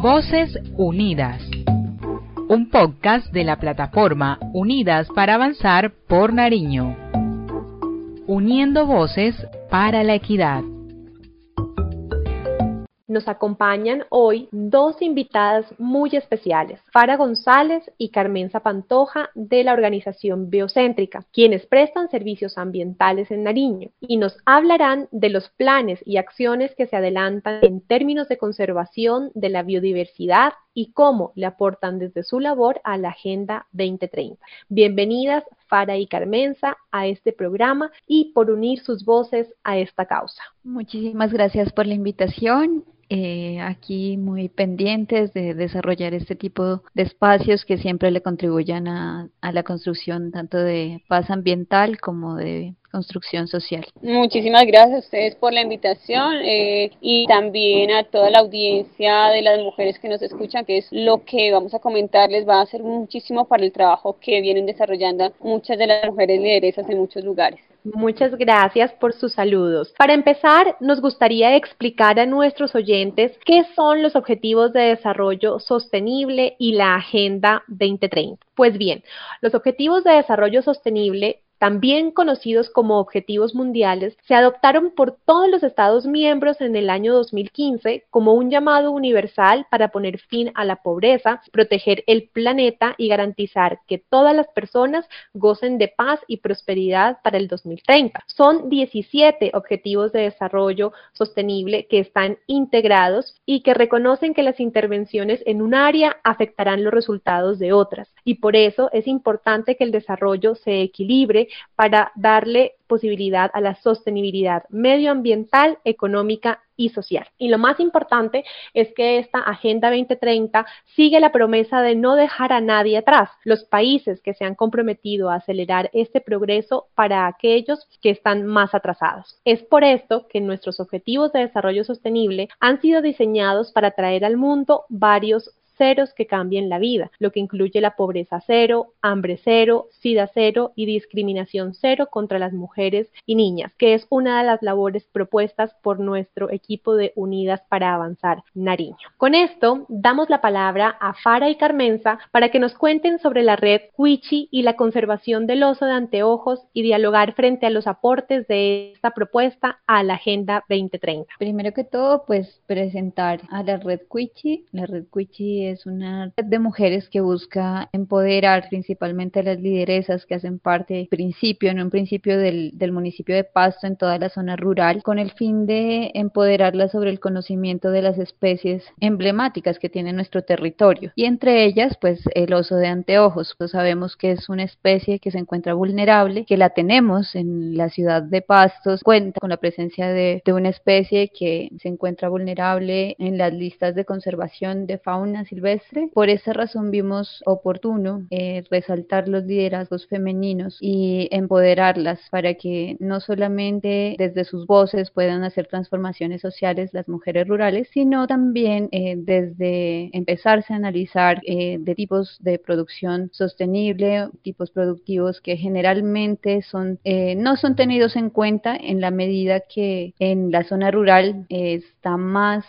Voces Unidas. Un podcast de la plataforma Unidas para Avanzar por Nariño. Uniendo voces para la equidad. Nos acompañan hoy dos invitadas muy especiales, Fara González y Carmenza Pantoja de la organización Biocéntrica, quienes prestan servicios ambientales en Nariño y nos hablarán de los planes y acciones que se adelantan en términos de conservación de la biodiversidad y cómo le aportan desde su labor a la Agenda 2030. Bienvenidas Fara y Carmenza a este programa y por unir sus voces a esta causa. Muchísimas gracias por la invitación eh, aquí muy pendientes de desarrollar este tipo de espacios que siempre le contribuyan a, a la construcción tanto de paz ambiental como de construcción social. Muchísimas gracias a ustedes por la invitación eh, y también a toda la audiencia de las mujeres que nos escuchan, que es lo que vamos a comentarles, va a ser muchísimo para el trabajo que vienen desarrollando muchas de las mujeres lideresas en muchos lugares. Muchas gracias por sus saludos. Para empezar, nos gustaría explicar a nuestros oyentes qué son los Objetivos de Desarrollo Sostenible y la Agenda 2030. Pues bien, los Objetivos de Desarrollo Sostenible también conocidos como Objetivos Mundiales, se adoptaron por todos los Estados miembros en el año 2015 como un llamado universal para poner fin a la pobreza, proteger el planeta y garantizar que todas las personas gocen de paz y prosperidad para el 2030. Son 17 Objetivos de Desarrollo Sostenible que están integrados y que reconocen que las intervenciones en un área afectarán los resultados de otras. Y por eso es importante que el desarrollo se equilibre para darle posibilidad a la sostenibilidad medioambiental, económica y social. Y lo más importante es que esta Agenda 2030 sigue la promesa de no dejar a nadie atrás. Los países que se han comprometido a acelerar este progreso para aquellos que están más atrasados. Es por esto que nuestros objetivos de desarrollo sostenible han sido diseñados para traer al mundo varios ceros que cambien la vida, lo que incluye la pobreza cero, hambre cero, sida cero y discriminación cero contra las mujeres y niñas, que es una de las labores propuestas por nuestro equipo de Unidas para Avanzar Nariño. Con esto, damos la palabra a Fara y Carmenza para que nos cuenten sobre la red Cuichi y la conservación del oso de anteojos y dialogar frente a los aportes de esta propuesta a la Agenda 2030. Primero que todo, pues presentar a la red Cuichi. La red Es una red de mujeres que busca empoderar principalmente a las lideresas que hacen parte, principio, en un principio del, del municipio de Pasto en toda la zona rural, con el fin de empoderarlas sobre el conocimiento de las especies emblemáticas que tiene nuestro territorio. Y entre ellas, pues el oso de anteojos. Pues sabemos que es una especie que se encuentra vulnerable, que la tenemos en la ciudad de Pastos, cuenta con la presencia de, de una especie que se encuentra vulnerable en las listas de conservación de fauna silvestre. Por esa razón vimos oportuno eh, resaltar los liderazgos femeninos y empoderarlas para que no solamente desde sus voces puedan hacer transformaciones sociales las mujeres rurales, sino también eh, desde empezarse a analizar eh, de tipos de producción sostenible, tipos productivos que generalmente son no son tenidos en cuenta en la medida que en la zona rural está más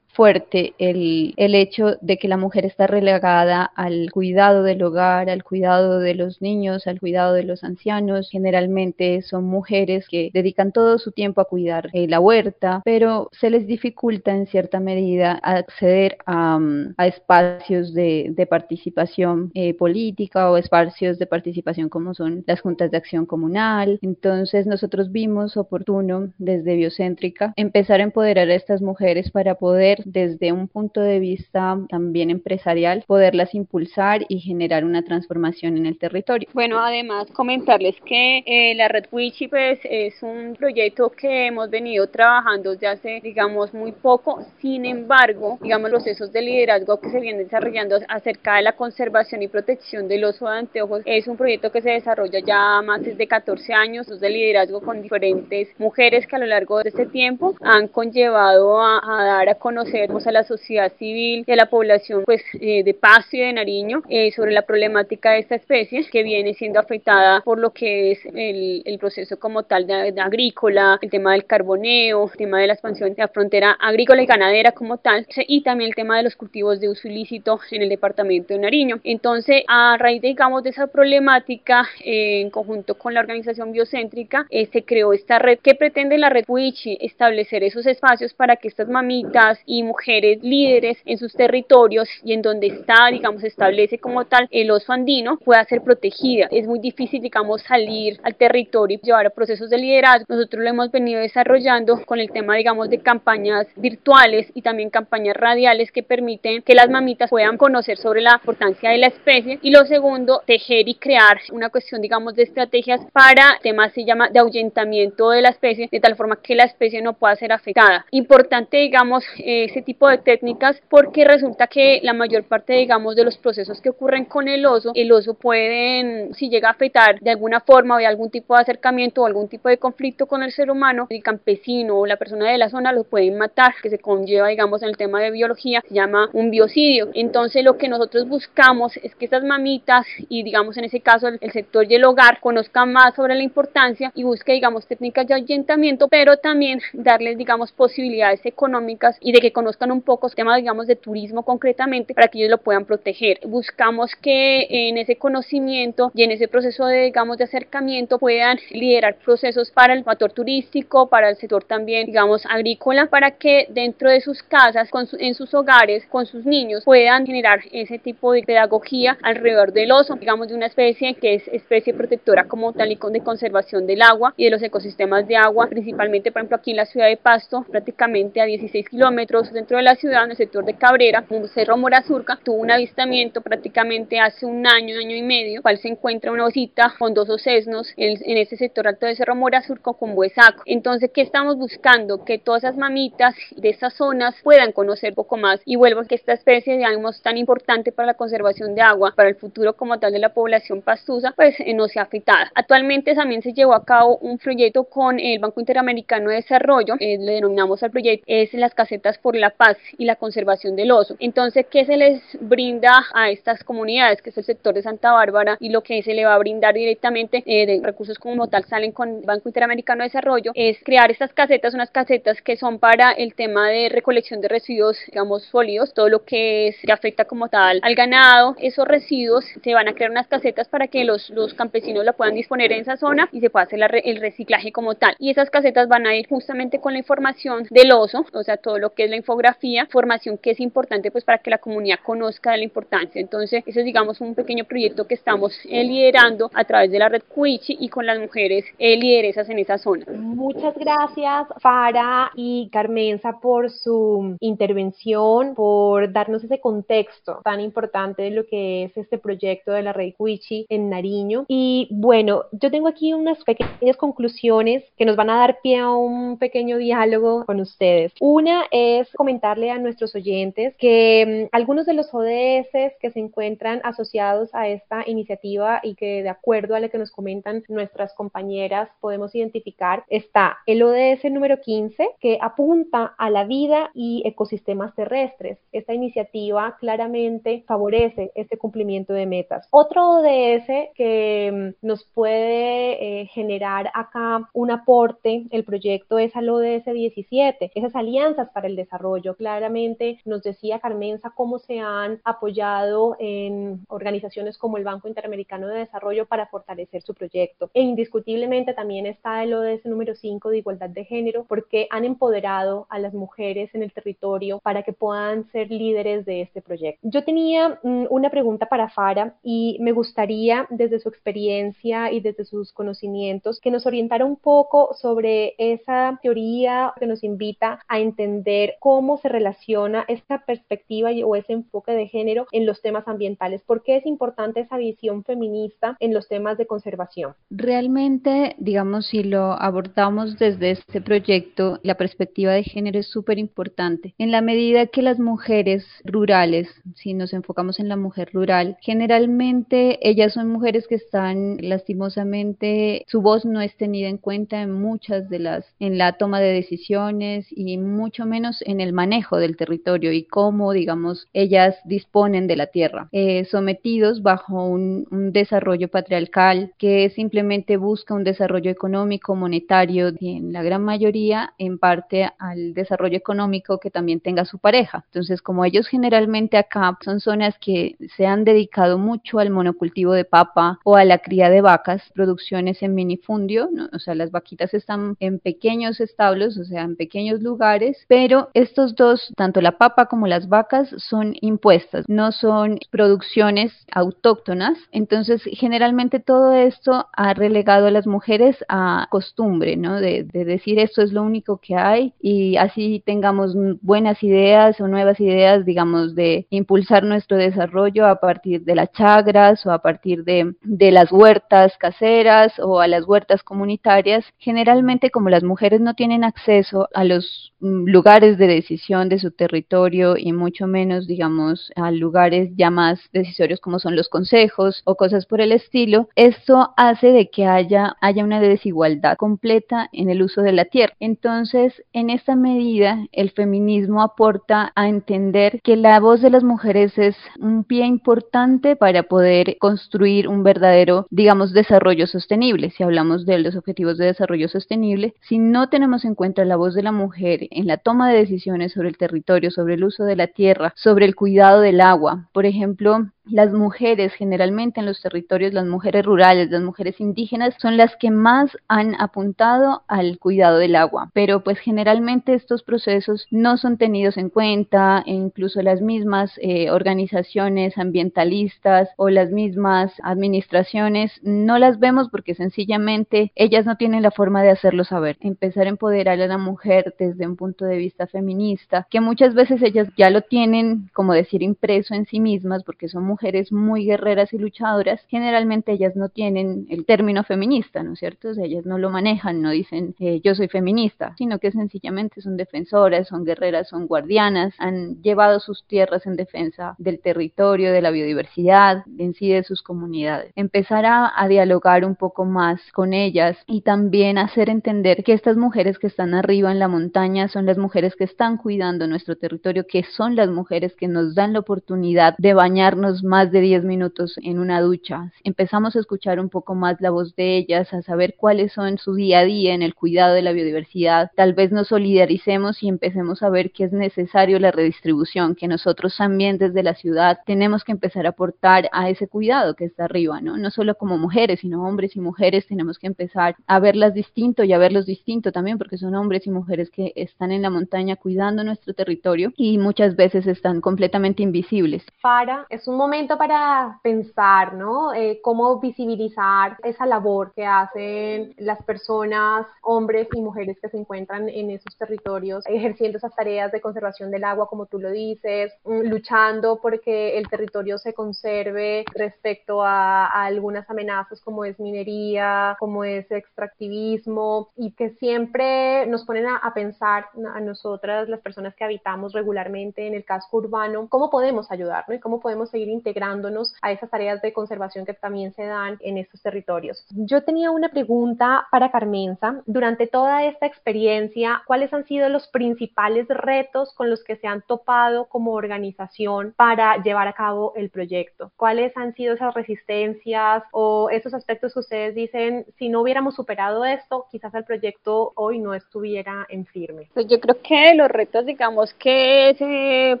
fuerte el, el hecho de que la mujer está relegada al cuidado del hogar, al cuidado de los niños, al cuidado de los ancianos. Generalmente son mujeres que dedican todo su tiempo a cuidar eh, la huerta, pero se les dificulta en cierta medida acceder a, mm, espacios de, participación eh, política o espacios de participación como son las juntas de acción comunal. Entonces nosotros vimos oportuno desde Biocéntrica empezar a empoderar a estas mujeres para poder desde un punto de vista también empresarial, poderlas impulsar y generar una transformación en el territorio. Bueno, además comentarles que eh, la Red Wichi pues, es un proyecto que hemos venido trabajando desde hace, digamos, muy poco. Sin embargo, digamos, los procesos de liderazgo que se vienen desarrollando acerca de la conservación y protección del oso de anteojos es un proyecto que se desarrolla ya más de 14 años de liderazgo con diferentes mujeres que a lo largo de este tiempo han conllevado a, a dar a conocer a la sociedad civil y a la población Pues, eh, de Pasto y de Nariño eh, sobre la problemática de esta especie que viene siendo afectada por lo que es el, el proceso como tal de, agrícola, el tema del carboneo, el tema de la expansión de la frontera agrícola y ganadera como tal, y también el tema de los cultivos de uso ilícito en el departamento de Nariño. Entonces, a raíz, de, digamos, de esa problemática, eh, en conjunto con la organización biocéntrica, eh, se creó esta red que pretende la red Wichi establecer esos espacios para que estas mamitas y mujeres líderes en sus territorios y en donde está, digamos, establece como tal el oso andino pueda ser protegida. Es muy difícil, digamos, salir al territorio y llevar procesos de liderazgo. Nosotros lo hemos venido desarrollando con el tema, digamos, de campañas virtuales y también campañas radiales que permiten que las mamitas puedan conocer sobre la importancia de la especie. Y lo segundo, tejer y crear una cuestión, digamos, de estrategias para, el tema se llama de ahuyentamiento de la especie, de tal forma que la especie no pueda ser afectada. Importante, digamos, ese tipo de técnicas porque resulta que la mayor parte, digamos, de los procesos que ocurren con el oso, el oso pueden, si llega a afectar de alguna forma o de algún tipo de acercamiento o algún tipo de conflicto con el ser humano, el campesino o la persona de la zona lo pueden matar, que se conlleva, digamos, en el tema de biología, se llama un biocidio. Entonces, lo que nosotros buscamos es que estas mamitas y, digamos, en ese caso, el, sector y el hogar conozcan más sobre la importancia y busque, digamos, técnicas de ahuyentamiento, pero también darles, digamos, posibilidades económicas y de que conozcan un poco el tema, digamos, de turismo concretamente para que ellos lo puedan proteger. Buscamos que en ese conocimiento y en ese proceso de, digamos, de acercamiento puedan liderar procesos para el factor turístico, para el sector también, digamos, agrícola, para que dentro de sus casas, con en sus hogares, con sus niños, puedan generar ese tipo de pedagogía alrededor del oso, digamos, de una especie que es especie protectora como tal y con de conservación del agua y de los ecosistemas de agua, principalmente, por ejemplo, aquí en la ciudad de Pasto, prácticamente a 16 kilómetros dentro de la ciudad, en el sector de Cabrera, un cerro Morazurca, tuvo un avistamiento prácticamente hace un año, año y medio, cual se encuentra una osita con dos osesnos en, en ese sector alto de Cerro Mora Surco con Buesaco. Entonces, ¿qué estamos buscando? Que todas esas mamitas de esas zonas puedan conocer poco más y vuelvan que esta especie, digamos, tan importante para la conservación de agua, para el futuro como tal de la población pastusa, pues eh, no sea afectada. Actualmente también se llevó a cabo un proyecto con el Banco Interamericano de Desarrollo, eh, le denominamos al proyecto, es las casetas por la paz y la conservación del oso. Entonces, ¿qué se les brinda a estas comunidades, que es el sector de Santa Bárbara, y lo que se le va a brindar directamente eh, de recursos como tal salen con el Banco Interamericano de Desarrollo es crear estas casetas, unas casetas que son para el tema de recolección de residuos, digamos, sólidos, todo lo que, que afecta como tal al ganado, esos residuos se van a crear unas casetas para que los campesinos la puedan disponer en esa zona y se pueda hacer el reciclaje como tal. Y esas casetas van a ir justamente con la información del oso, o sea, todo lo que es la infografía, formación que es importante pues para que la comunidad conozca de la importancia. Entonces, eso es digamos un pequeño proyecto que estamos eh, liderando a través de la red Cuichi y con las mujeres eh, lideresas en esa zona. Muchas gracias, Fara y Carmenza, por su intervención, por darnos ese contexto tan importante de lo que es este proyecto de la Red Cuichi en Nariño. Y bueno, yo tengo aquí unas pequeñas conclusiones que nos van a dar pie a un pequeño diálogo con ustedes. Una es comentarle a nuestros oyentes que algunos de los ODS que se encuentran asociados a esta iniciativa y que de acuerdo a lo que nos comentan nuestras compañeras podemos identificar está el ODS número 15 que apunta a la vida y ecosistemas terrestres. Esta iniciativa claramente favorece este cumplimiento de metas. Otro ODS que mm, nos puede eh, generar acá un aporte, el proyecto es al ODS 17, esas alianzas para el desarrollo. Claramente nos decía Carmenza cómo se han apoyado en organizaciones como el Banco Interamericano de Desarrollo para fortalecer su proyecto. E indiscutiblemente también está el ODS número 5 de igualdad de género porque han empoderado a las mujeres en el territorio para que puedan ser líderes de este proyecto. Yo tenía mm, una pregunta para Fara y me gustaría desde su experiencia y desde sus conocimientos que nos orientara un poco sobre esa teoría que nos invita a entender cómo se relaciona esta perspectiva o ese enfoque de género en los temas ambientales. ¿Por qué es importante esa visión feminista en los temas de conservación? Realmente, digamos, si lo abordamos desde este proyecto, la perspectiva de género es súper importante. En la medida que las mujeres rurales, si nos enfocamos en la mujer rural, generalmente ellas son mujeres que están lastimosamente, su voz no es tenida en cuenta en muchas de las, en la toma de decisiones y mucho menos en el manejo del territorio y cómo, digamos, digamos, ellas disponen de la tierra, eh, sometidos bajo un, desarrollo patriarcal que simplemente busca un desarrollo económico, monetario, y en la gran mayoría en parte al desarrollo económico que también tenga su pareja. Entonces, como ellos generalmente acá son zonas que se han dedicado mucho al monocultivo de papa o a la cría de vacas, producciones en minifundio, o sea, las vaquitas están en pequeños establos, o sea, en pequeños lugares, pero estos dos, tanto la papa como las vacas, son impuestas, no son producciones autóctonas. Entonces, generalmente todo esto ha relegado a las mujeres a costumbre, ¿no? De, de decir esto es lo único que hay y así tengamos buenas ideas o nuevas ideas, digamos, de impulsar nuestro desarrollo a partir de las chagras o a partir de, de las huertas caseras o a las huertas comunitarias. Generalmente, como las mujeres no tienen acceso a los mm, lugares de decisión de su territorio y mucho menos, digamos, a lugares ya más decisorios como son los consejos o cosas por el estilo, esto hace de que haya, haya una desigualdad completa en el uso de la tierra. Entonces, en esta medida, el feminismo aporta a entender que la voz de las mujeres es un pie importante para poder construir un verdadero, digamos, desarrollo sostenible. Si hablamos de los objetivos de desarrollo sostenible, si no tenemos en cuenta la voz de la mujer en la toma de decisiones sobre el territorio, sobre el uso de la tierra, sobre el cuidado del agua, por ejemplo, las mujeres generalmente en los territorios, las mujeres rurales, las mujeres indígenas, son las que más han apuntado al cuidado del agua. Pero pues generalmente estos procesos no son tenidos en cuenta e incluso las mismas eh, organizaciones ambientalistas o las mismas administraciones no las vemos porque sencillamente ellas no tienen la forma de hacerlo saber. Empezar a empoderar a la mujer desde un punto de vista feminista, que muchas veces ellas ya lo tienen, como decir, impreso en sí mismas porque son mujeres mujeres muy guerreras y luchadoras, generalmente ellas no tienen el término feminista, ¿no es cierto? ellas no lo manejan, no dicen eh, yo soy feminista, sino que sencillamente son defensoras, son guerreras, son guardianas, han llevado sus tierras en defensa del territorio, de la biodiversidad, en sí de sus comunidades. Empezar a, a dialogar un poco más con ellas y también hacer entender que estas mujeres que están arriba en la montaña son las mujeres que están cuidando nuestro territorio, que son las mujeres que nos dan la oportunidad de bañarnos más de 10 minutos en una ducha. Empezamos a escuchar un poco más la voz de ellas, a saber cuáles son su día a día en el cuidado de la biodiversidad. Tal vez nos solidaricemos y empecemos a ver que es necesario la redistribución, que nosotros también desde la ciudad tenemos que empezar a aportar a ese cuidado que está arriba, ¿no? No solo como mujeres, sino hombres y mujeres tenemos que empezar a verlas distinto y a verlos distinto también, porque son hombres y mujeres que están en la montaña cuidando nuestro territorio y muchas veces están completamente invisibles. Para, es un momento para pensar, ¿no? Eh, cómo visibilizar esa labor que hacen las personas, hombres y mujeres que se encuentran en esos territorios, ejerciendo esas tareas de conservación del agua, como tú lo dices, mm, luchando porque el territorio se conserve respecto a, algunas amenazas como es minería, como es extractivismo, y que siempre nos ponen a, a pensar a nosotras, las personas que habitamos regularmente en el casco urbano, cómo podemos ayudar, ¿no? Y cómo podemos seguir integrándonos a esas tareas de conservación que también se dan en estos territorios. Yo tenía una pregunta para Carmenza. Durante toda esta experiencia, ¿cuáles han sido los principales retos con los que se han topado como organización para llevar a cabo el proyecto? ¿Cuáles han sido esas resistencias o esos aspectos que ustedes dicen, si no hubiéramos superado esto, quizás el proyecto hoy no estuviera en firme? Pues yo creo que los retos, digamos, que se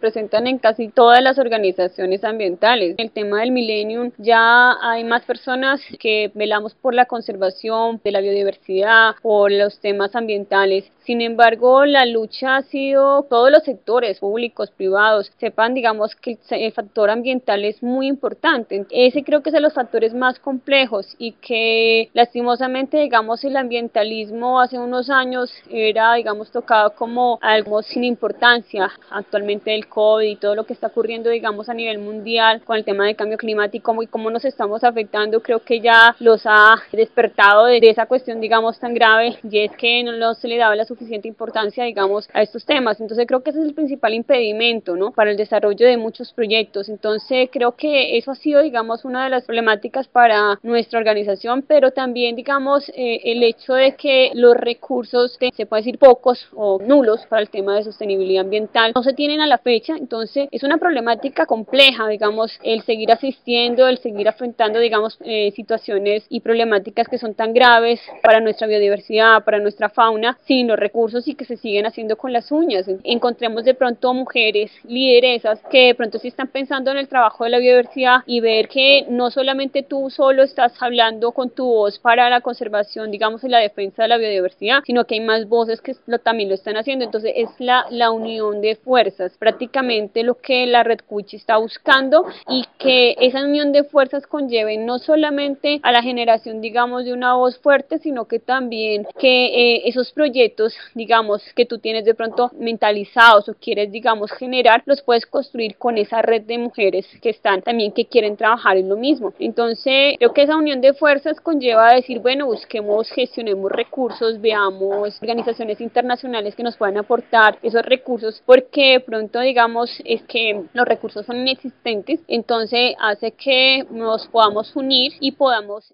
presentan en casi todas las organizaciones ambientales el tema del millennium ya hay más personas que velamos por la conservación de la biodiversidad, por los temas ambientales. Sin embargo, la lucha ha sido todos los sectores públicos, privados, sepan, digamos, que el factor ambiental es muy importante. Ese creo que es de los factores más complejos y que lastimosamente, digamos, el ambientalismo hace unos años era, digamos, tocado como algo sin importancia. Actualmente el COVID y todo lo que está ocurriendo, digamos, a nivel mundial con el tema del cambio climático y cómo nos estamos afectando, creo que ya los ha despertado de, esa cuestión, digamos, tan grave y es que no, se le daba la suficiente importancia, digamos, a estos temas. Entonces creo que ese es el principal impedimento, ¿no? Para el desarrollo de muchos proyectos. Entonces creo que eso ha sido, digamos, una de las problemáticas para nuestra organización, pero también, digamos, eh, el hecho de que los recursos, se puede decir pocos o nulos para el tema de sostenibilidad ambiental, no se tienen a la fecha. Entonces es una problemática compleja, digamos, el seguir asistiendo, el seguir afrontando, digamos, eh, situaciones y problemáticas que son tan graves para nuestra biodiversidad, para nuestra fauna, sin los recursos y que se siguen haciendo con las uñas. Encontremos de pronto mujeres lideresas que de pronto sí están pensando en el trabajo de la biodiversidad y ver que no solamente tú solo estás hablando con tu voz para la conservación, digamos, y la defensa de la biodiversidad, sino que hay más voces que también lo están haciendo. Entonces es la, la unión de fuerzas, prácticamente lo que la Red Cuchi está buscando y que esa unión de fuerzas conlleve no solamente a la generación, digamos, de una voz fuerte, sino que también que eh, esos proyectos, digamos, que tú tienes de pronto mentalizados o quieres, digamos, generar, los puedes construir con esa red de mujeres que están también que quieren trabajar en lo mismo. Entonces, creo que esa unión de fuerzas conlleva a decir, bueno, busquemos, gestionemos recursos, veamos organizaciones internacionales que nos puedan aportar esos recursos, porque pronto, digamos, es que los recursos son inexistentes, entonces hace que nos podamos unir y podamos...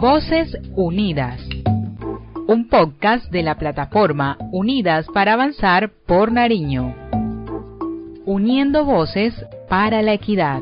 Voces Unidas. Un podcast de la plataforma Unidas para Avanzar por Nariño. Uniendo voces para la equidad.